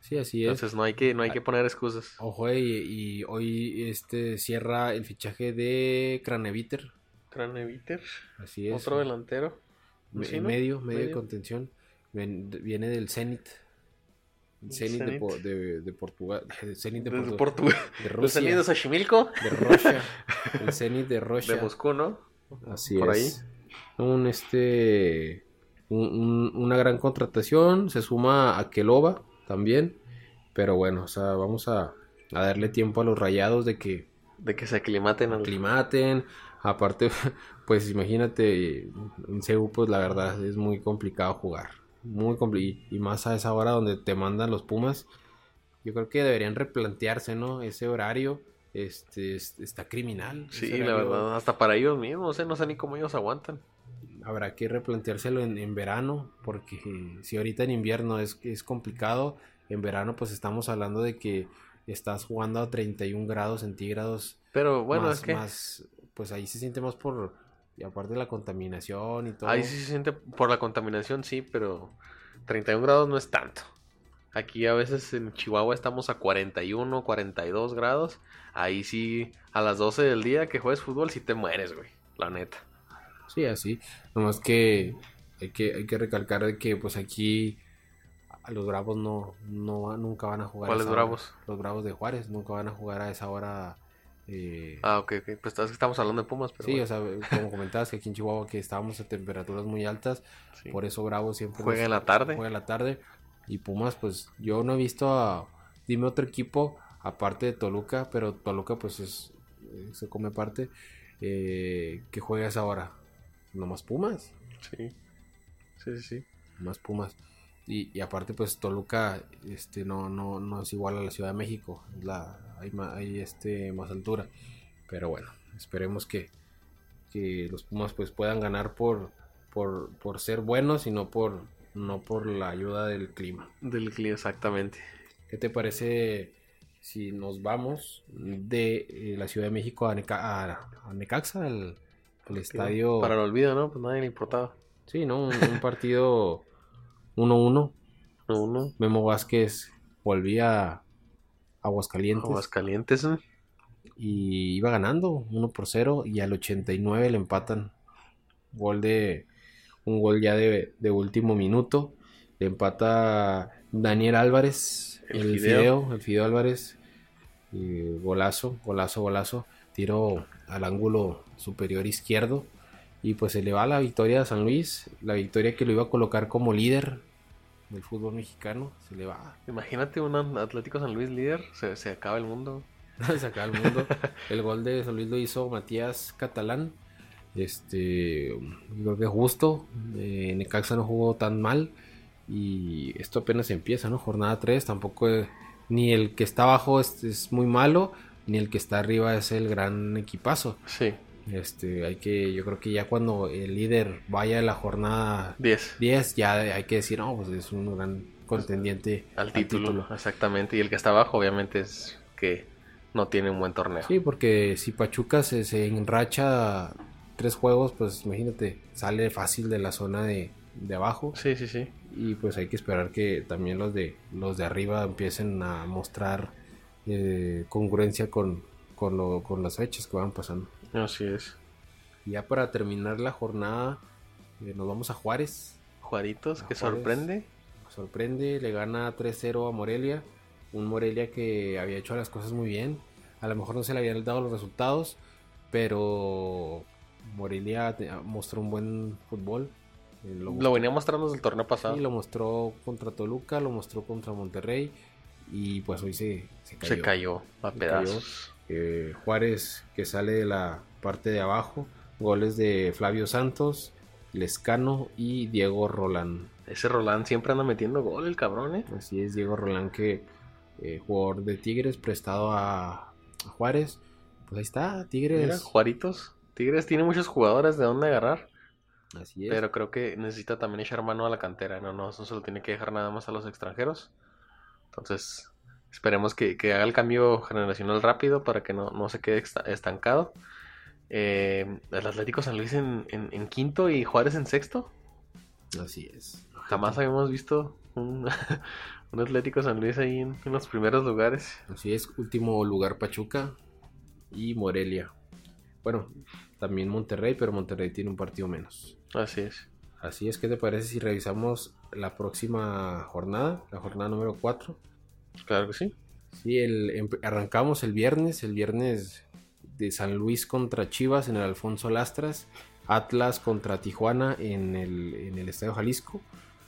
sí, así es. Entonces no hay que, no hay que poner excusas. Ojo, y, y hoy este cierra el fichaje de Craneviter. Craneviter, Así es. otro delantero. Me- ¿Sí, no? medio, medio, de contención. Viene del Zenit. Zenit de, Zenit. Po- de, de Portugal. Zenit de, Portu- Portugal. de ¿Los Rusia. de Xochimilco? De Rusia. El Zenit de De Rusia. Moscú, ¿no? Así por es. Un este. un- un- una gran contratación. Se suma a Kelova también. Pero bueno, o sea, vamos a, a darle tiempo a los rayados de que De que se aclimaten al aclimaten. Aparte, pues imagínate, en CEU, pues la verdad es muy complicado jugar. Muy complicado. Y más a esa hora donde te mandan los Pumas. Yo creo que deberían replantearse, ¿no? Ese horario. Este es- está criminal. Sí, la verdad, hasta para ellos mismos, ¿eh? no sé ni cómo ellos aguantan. Habrá que replanteárselo en, en verano. Porque si ahorita en invierno es, es complicado. En verano, pues estamos hablando de que estás jugando a 31 grados centígrados. Pero bueno, más, es que más, pues ahí se siente más por, y aparte de la contaminación y todo. ahí sí se siente por la contaminación, sí, pero 31 grados no es tanto. Aquí a veces en Chihuahua estamos a 41, 42 grados. Ahí sí, a las 12 del día que juegues fútbol, sí te mueres, güey. La neta. Sí, así. Nomás que hay que, hay que recalcar de que pues aquí a los Bravos no, no nunca van a jugar. ¿Cuáles esa hora. Bravos? Los Bravos de Juárez nunca van a jugar a esa hora. Eh, Ah, ok, ok. Pues es que estamos hablando de Pumas, pero sí, bueno, o sea, como comentabas que aquí en Chihuahua que estábamos a temperaturas muy altas, sí. por eso Bravos siempre Juega nos- en la tarde. Juega en la tarde. Y Pumas, pues yo no he visto a. Dime otro equipo, aparte de Toluca, pero Toluca, pues es, eh, se come parte. eh, que juega a esa hora. Nomás Pumas. Sí. Sí, sí, sí. Más Pumas. Y, y aparte, pues Toluca este, no, no, no es igual a la Ciudad de México. La, hay, ma- hay este, más altura. Pero bueno, esperemos que, que los Pumas pues puedan ganar por, por, por ser buenos y no por, no por la ayuda del clima. Del clima, exactamente. ¿Qué te parece si nos vamos de eh, la Ciudad de México a, Neca- a- a Necaxa, al, al estadio? Para el olvido, ¿no? Pues nadie le importaba. Sí, ¿no? Un, un partido 1-1. No, uno. Memo Vázquez volvía a Aguascalientes Aguascalientes, ¿eh? y iba ganando 1 por 0 y al 89 le empatan. Gol de un gol ya de, de último minuto. Le empata Daniel Álvarez, El el, Fideo. Fideo, el Fideo Álvarez. Y golazo, golazo, golazo. Tiro al ángulo superior izquierdo. Y pues se le va la victoria a San Luis. La victoria que lo iba a colocar como líder del fútbol mexicano. Se le va. Imagínate un Atlético San Luis líder, se, se acaba el mundo. se acaba el mundo. El gol de San Luis lo hizo Matías Catalán. Este, yo creo que justo. Eh, Necaxa no jugó tan mal. Y esto apenas empieza, ¿no? Jornada 3. Tampoco eh, ni el que está abajo es, es muy malo, ni el que está arriba es el gran equipazo. Sí, Este, hay que, yo creo que ya cuando el líder vaya a la jornada 10 10, ya hay que decir, no, pues es un gran contendiente al título, exactamente. Y el que está abajo, obviamente, es que no tiene un buen torneo. Sí, porque si Pachuca se, se enracha tres juegos, pues imagínate, sale fácil de la zona de, de abajo. sí, sí. sí. Y pues hay que esperar que también los de los de arriba empiecen a mostrar eh, congruencia con, con, lo- con las fechas que van pasando. Así es. Y ya para terminar la jornada, eh, nos vamos a Juárez. Juaritos, A que Juárez. sorprende. Sorprende, le gana 3-0 a Morelia. Un Morelia que había hecho las cosas muy bien. A lo mejor no se le habían dado los resultados, pero Morelia te- mostró un buen fútbol. Eh, Lo, Lo venía mostrando desde el torneo pasado. sí, lo mostró contra Toluca, lo mostró contra Monterrey y pues hoy se, se cayó. Se cayó a pedazos. Eh, Juárez que sale de la parte de abajo. Goles de Flavio Santos, Lescano y Diego Rolán. Ese Roland siempre anda metiendo gol, el cabrón, ¿eh? Así es, Diego Rolán, que eh, jugador de Tigres, prestado a, a Juárez. Pues ahí está, Tigres. Mira, Juaritos. Tigres tiene muchos jugadores de dónde agarrar. Así es. Pero creo que necesita también echar mano a la cantera. No, no, no se lo tiene que dejar nada más a los extranjeros. Entonces, esperemos que, que haga el cambio generacional rápido para que no, no se quede esta- estancado. Eh, el Atlético San Luis en, en- en quinto y Juárez en sexto. Así es. Jamás habíamos visto un, un Atlético San Luis ahí en, en los primeros lugares. Así es, último lugar Pachuca y Morelia. Bueno, también Monterrey, pero Monterrey tiene un partido menos. Así es. Así es, ¿qué te parece si revisamos la próxima jornada, la jornada número 4? Claro que sí. Sí, el, empe- arrancamos el viernes, el viernes de San Luis contra Chivas en el Alfonso Lastras, Atlas contra Tijuana en el, en el Estadio Jalisco.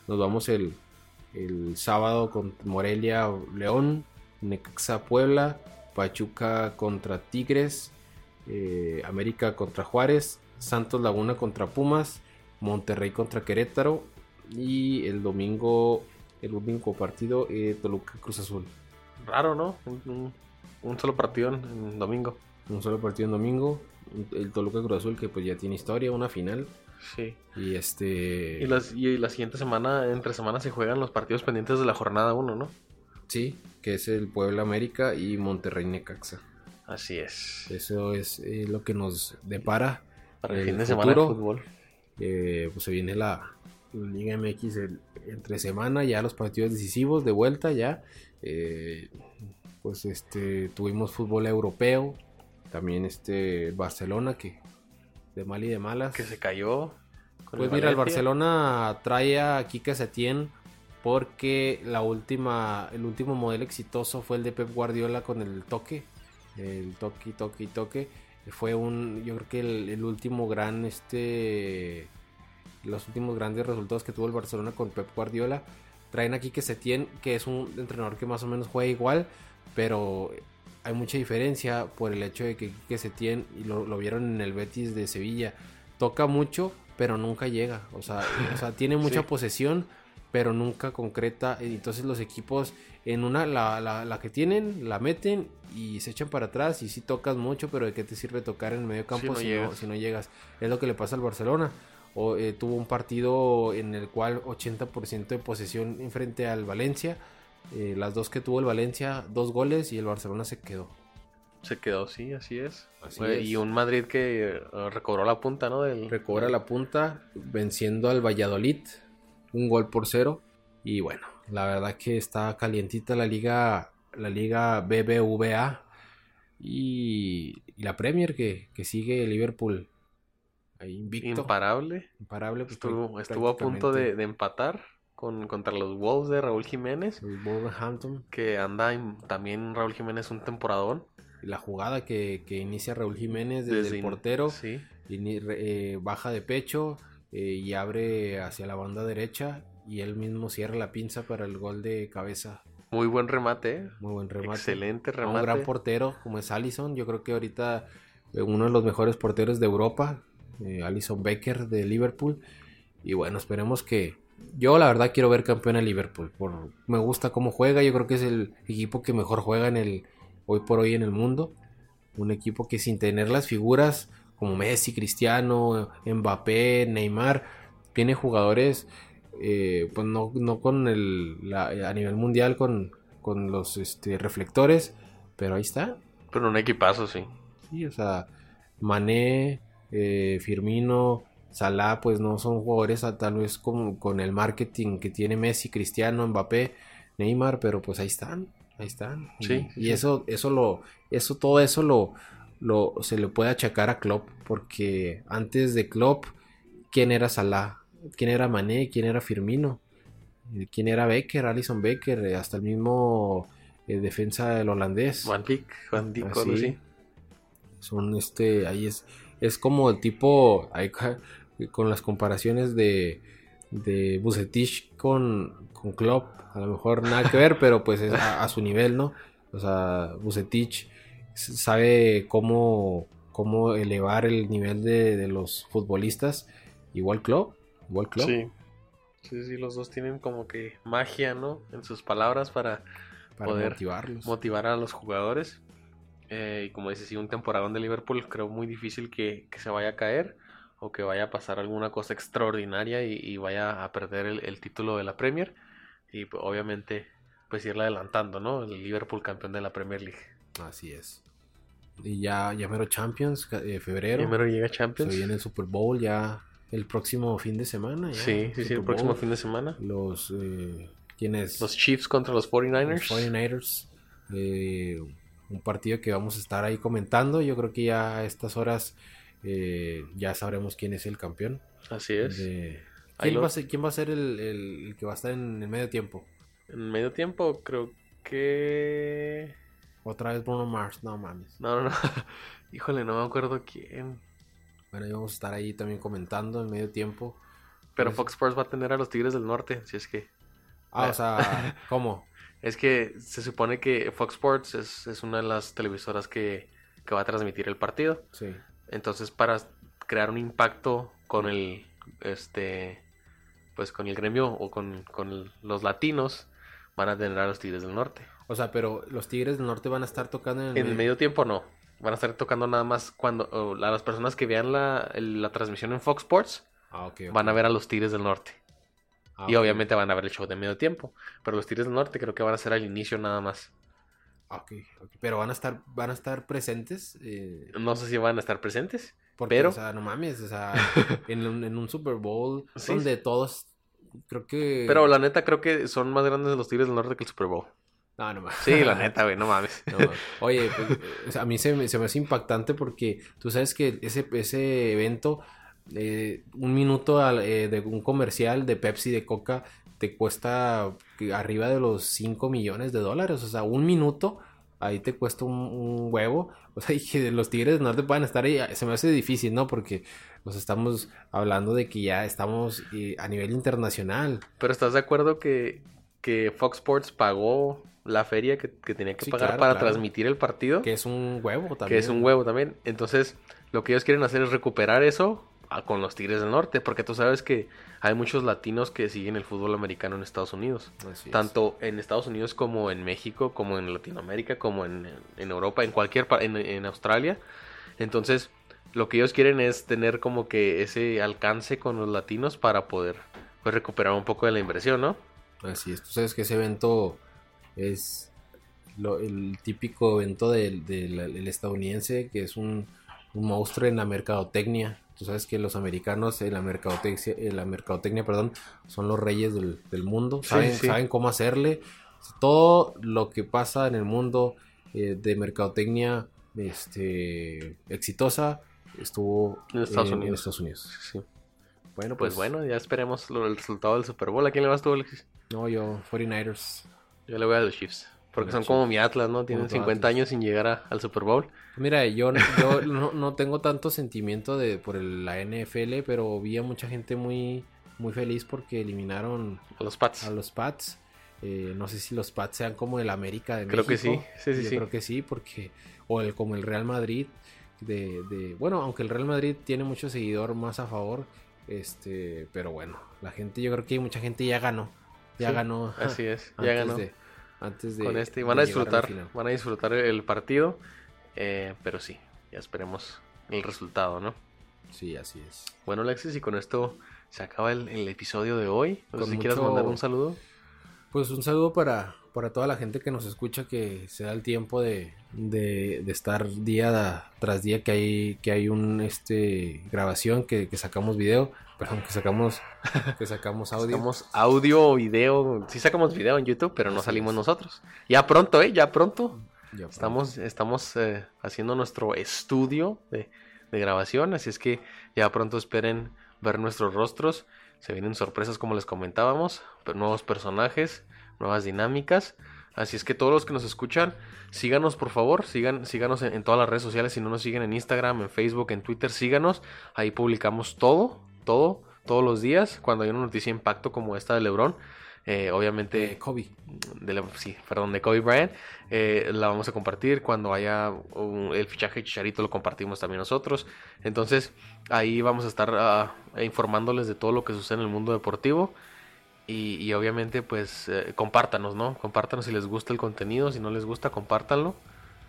Nos vamos el, el sábado con Morelia León, Necaxa Puebla, Pachuca contra Tigres, eh, América contra Juárez, Santos Laguna contra Pumas, Monterrey contra Querétaro y el domingo, el único partido, eh, Toluca Cruz Azul. Raro, ¿no? Un, un- un solo partido en, en domingo. Un solo partido en domingo. El Toluca Cruz Azul que pues ya tiene historia, una final. Sí. Y este... Y, las, y la siguiente semana, entre semanas, se juegan los partidos pendientes de la jornada 1, ¿no? Sí, que es el Puebla América y Monterrey Necaxa. Así es. Eso es eh, lo que nos depara. Para el, el fin de semana de fútbol. Eh, pues se viene la, la Liga MX el- entre semana, ya los partidos decisivos de vuelta ya. Eh, pues este tuvimos fútbol europeo. También este Barcelona que de mal y de malas. Que se cayó. Pues mira, el. Barcelona trae a Kike Setién porque la última, el último modelo exitoso fue el de Pep Guardiola con el toque, el toque, toque toque. Fue un, yo creo que el, el último gran, este, los últimos grandes resultados que tuvo el Barcelona con Pep Guardiola. Traen a Kike Setién, que es un entrenador que más o menos juega igual, pero hay mucha diferencia por el hecho de que Quique Setién, y lo, lo vieron en el Betis de Sevilla, toca mucho, pero nunca llega. O sea, o sea tiene mucha Sí. posesión, pero nunca concreta. Entonces los equipos en una, la, la- la que tienen, la meten y se echan para atrás. Y sí tocas mucho, pero ¿de qué te sirve tocar en el medio campo no si, no, si no llegas? Es lo que le pasa al Barcelona. O, eh, tuvo un partido en el cual 80% de posesión en frente al Valencia. Eh, las dos que tuvo el Valencia, dos goles y el Barcelona se quedó. Se quedó, sí, así es. Así Fue- es. Y un Madrid que eh, recobró la punta, ¿no? Del, Recobra la punta venciendo al Valladolid, un gol por cero. Y bueno, la verdad que está calientita la liga, la liga BBVA y, y la Premier que, que sigue Liverpool ahí invicto, Imparable. imparable. pues, Estuvo, estuvo a punto de, empatar con, contra los Wolves de Raúl Jiménez. el Wolverhampton. Que anda en- también Raúl Jiménez un temporadón. La jugada que, que inicia Raúl Jiménez desde, Desde el portero. Sí. Re- eh, baja de pecho eh, y abre hacia la banda derecha y él mismo cierra la pinza para el gol de cabeza. Muy buen remate. ¿eh? Muy buen remate. Excelente remate. Un gran portero como es Allison. Yo creo que ahorita uno de los mejores porteros de Europa. Eh, Allison Becker de Liverpool. Y bueno, esperemos que... Yo la verdad quiero ver campeón a Liverpool. Por, me gusta cómo juega. Yo creo que es el equipo que mejor juega en el hoy por hoy en el mundo. Un equipo que sin tener las figuras como Messi, Cristiano, Mbappé, Neymar, tiene jugadores eh, pues no, no con el la- a nivel mundial con, con los este, reflectores, pero ahí está. Pero un equipazo, sí. Sí, o sea, Mané, eh, Firmino, Salah, pues no son jugadores a- tal vez como con el marketing que tiene Messi, Cristiano, Mbappé, Neymar, pero pues ahí están, ahí están. Y- Sí, y, sí. eso, eso lo, eso, todo eso lo, lo se le puede achacar a Klopp, porque antes de Klopp, ¿quién era Salah? ¿Quién era Mané? ¿Quién era Firmino? ¿Quién era Becker? Alison Becker, eh, hasta el mismo eh, defensa del holandés. Van Dijk, Van Dijk, algo así. Son este, ahí es, es como el tipo, con las comparaciones de, de Bucetich con, con Klopp, a lo mejor nada que ver, pero pues es a, a su nivel, ¿no? O sea, Bucetich sabe cómo, cómo elevar el nivel de, de los futbolistas, igual Klopp, igual Klopp. Sí. Sí, sí, los dos tienen como que magia, ¿no? En sus palabras para para poder motivarlos. motivar a los jugadores. Eh, y como dices, sí, un temporadón de Liverpool creo muy difícil que, que se vaya a caer o que vaya a pasar alguna cosa extraordinaria y, y vaya a perder el, el título de la Premier. Y pues, obviamente, pues irle adelantando, ¿no? El Liverpool campeón de la Premier League. Así es. Y ya, ya mero Champions, eh, febrero. Primero llega Se Champions. viene el Super Bowl ya el próximo fin de semana. ya, Sí, sí, sí, el próximo Bowl. fin de semana. Los, eh, ¿quiénes? Los Chiefs contra los 49ers. Los 49ers. eh, un partido que vamos a estar ahí comentando. Yo creo que ya a estas horas eh, ya sabremos quién es el campeón. Así es. de- ¿Quién, lo- va a ser, quién va a ser el, el- el que va a estar en el medio tiempo? En medio tiempo creo que... Otra vez Bruno Mars, no mames. No, no, no. Híjole, no me acuerdo quién. Bueno, vamos a estar ahí también comentando en medio tiempo. Pero Pues- Fox Sports va a tener a los Tigres del Norte, si es que... Ah, o sea, ¿cómo? Es que se supone que Fox Sports es, es una de las televisoras que, que va a transmitir el partido. Sí. Entonces, para crear un impacto con el, este, pues con el gremio o con, con los latinos, van a tener a los Tigres del Norte. O sea, pero los Tigres del Norte van a estar tocando en el, En el medio tiempo no. Van a estar tocando nada más cuando o a las personas que vean la, el- la transmisión en Fox Sports Ah, van a ver a los Tigres del Norte. Ah, Y obviamente van a ver el show de medio tiempo. Pero los Tigres del Norte creo que van a ser al inicio nada más. Ah, ok, ok. Pero van a estar, van a estar presentes. eh, No sé si van a estar presentes. porque, Pero- o sea, no mames, o sea, en, un- en un Super Bowl Sí. donde todos, creo que... Pero la neta creo que son más grandes los Tigres del Norte que el Super Bowl. No, no mames. Sí, la neta, güey, no mames. No, mames. Oye, pues, o sea, a mí se me, se me hace impactante porque tú sabes que ese, ese evento, eh, un minuto al- eh, de un comercial de Pepsi, de Coca, te cuesta arriba de los 5 millones de dólares. O sea, un minuto, ahí te cuesta un, un huevo. O sea, y que los Tigres no te puedan estar ahí, se me hace difícil, ¿no? Porque nos estamos hablando de que ya estamos eh, a nivel internacional. Pero ¿estás de acuerdo que, que Fox Sports pagó la feria que, que tenía que Sí, pagar claro, para claro. transmitir el partido? Que es un huevo también. Que es un huevo también. Entonces, lo que ellos quieren hacer es recuperar eso con los Tigres del Norte. Porque tú sabes que hay muchos latinos que siguen el fútbol americano en Estados Unidos. Así es. Tanto en Estados Unidos como en México, como en Latinoamérica, como en, en Europa, en cualquier en, en Australia. Entonces, lo que ellos quieren es tener como que ese alcance con los latinos para poder pues, recuperar un poco de la inversión, ¿no? Así es, tú sabes que ese evento es lo- el típico evento del, del- del estadounidense, que es un, un monstruo en la mercadotecnia. Tú sabes que los americanos en la mercadotecnia, en la mercadotecnia perdón, son los reyes del, del mundo, saben, sí. saben cómo hacerle. Todo lo que pasa en el mundo eh, de mercadotecnia este, exitosa estuvo En Estados en- Unidos. Estados Unidos. Sí. Bueno, Pues bueno, ya esperemos lo- el resultado del Super Bowl. ¿A quién le vas tú, Alexis? No, yo, 49ers. Yo le voy a los Chiefs. Porque son como mi Atlas, ¿no? Tienen Como tu 50 Atlas. años sin llegar a- al Super Bowl. Mira, yo, yo no, no tengo tanto sentimiento de por el- la NFL, pero vi a mucha gente muy, muy feliz porque eliminaron A los Pats. a los Pats. Eh, no sé si los Pats sean como el América de Creo que México. sí. Sí, sí, Yo sí. creo que sí, porque o el como el Real Madrid de, de- bueno, aunque el Real Madrid tiene mucho seguidor más a favor, este, pero bueno, la gente, yo creo que mucha gente ya ganó, ya Sí, ganó. Así es. Ya ganó. de- antes de con este. Y van a disfrutar. Van a disfrutar el partido. eh, pero sí, ya esperemos el resultado, ¿no? Sí, así es. Bueno, Alexis, y con esto se acaba el, el episodio de hoy. No sé si quieras mucho- mandar un saludo. Pues un saludo para, para toda la gente que nos escucha, que se da el tiempo de, de, de estar día tras día que hay, que hay un este grabación, que, que sacamos video, perdón, que sacamos, que sacamos audio. Sacamos audio o video. Sí sacamos video en YouTube, pero no salimos nosotros. Ya pronto, ¿eh? Ya pronto. Ya, Estamos, estamos eh, haciendo nuestro estudio de, de grabación, así es que ya pronto esperen ver nuestros rostros. Se vienen sorpresas como les comentábamos, pero nuevos personajes, nuevas dinámicas. Así es que todos los que nos escuchan, síganos por favor, sigan, síganos en, en todas las redes sociales. Si no nos siguen en Instagram, en Facebook, en Twitter, síganos. Ahí publicamos todo, todo, todos los días. Cuando hay una noticia de impacto como esta de Lebron, eh, obviamente Eh, Kobe. de la- sí, perdón, de Kobe Bryant, eh, la vamos a compartir. Cuando haya un- el fichaje de Chicharito lo compartimos también nosotros. Entonces ahí vamos a estar ah, informándoles de todo lo que sucede en el mundo deportivo. Y, y obviamente pues eh, compártanos, ¿no? Compártanos si les gusta el contenido, si no les gusta, compártanlo.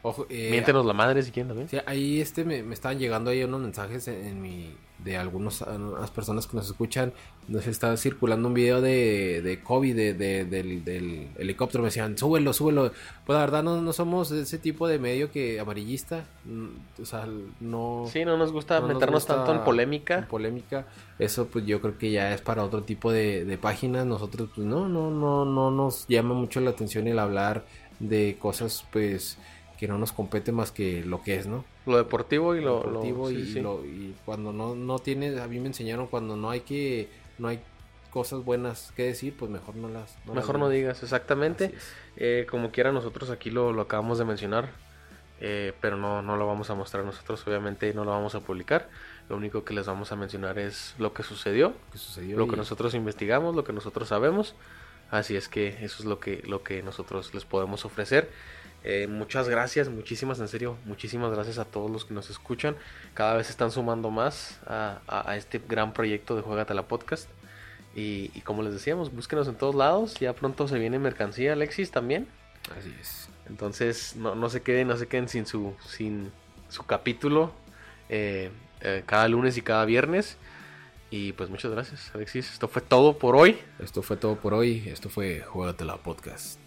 Ojo, eh, Miéntenos la madre si quieren también. Sí, ahí este me, me estaban llegando ahí unos mensajes en, en mi de algunos algunas personas que nos escuchan. Nos está circulando un video de, de Kobe de, de- del, del helicóptero. Me decían, súbelo, súbelo. Pues la verdad no, no somos ese tipo de medio que amarillista. Mm, O sea, no. Sí, no nos gusta no nos meternos gusta tanto en en polémica. polémica. Eso pues yo creo que ya es para otro tipo de, de páginas. Nosotros pues no, no, no, no nos llama mucho la atención el hablar de cosas pues que no nos compete más que lo que es, ¿no? Lo deportivo y lo... lo- deportivo sí, y, sí. lo- y cuando no, no tienes, a mí me enseñaron cuando no hay que, no hay cosas buenas que decir, pues mejor no las. las Mejor no digas, exactamente. Eh, como quiera, nosotros aquí lo, lo acabamos de mencionar, eh, pero no, no lo vamos a mostrar nosotros, obviamente no lo vamos a publicar. Lo único que les vamos a mencionar es lo que sucedió, ¿Qué sucedió? lo que nosotros investigamos, lo que nosotros sabemos. Así es que eso es lo que, lo que nosotros les podemos ofrecer. Eh, muchas gracias, muchísimas, en serio, muchísimas gracias a todos los que nos escuchan. Cada vez están sumando más a, a- a este gran proyecto de Juegatela Podcast. Y, y como les decíamos, búsquenos en todos lados. Ya pronto se viene mercancía, Alexis, también. Así es. Entonces, no, no se queden, no se queden sin su, sin su capítulo eh, eh, cada lunes y cada viernes. Y pues muchas gracias, Alexis. Esto fue todo por hoy. Esto fue todo por hoy. Esto fue Juegatela Podcast.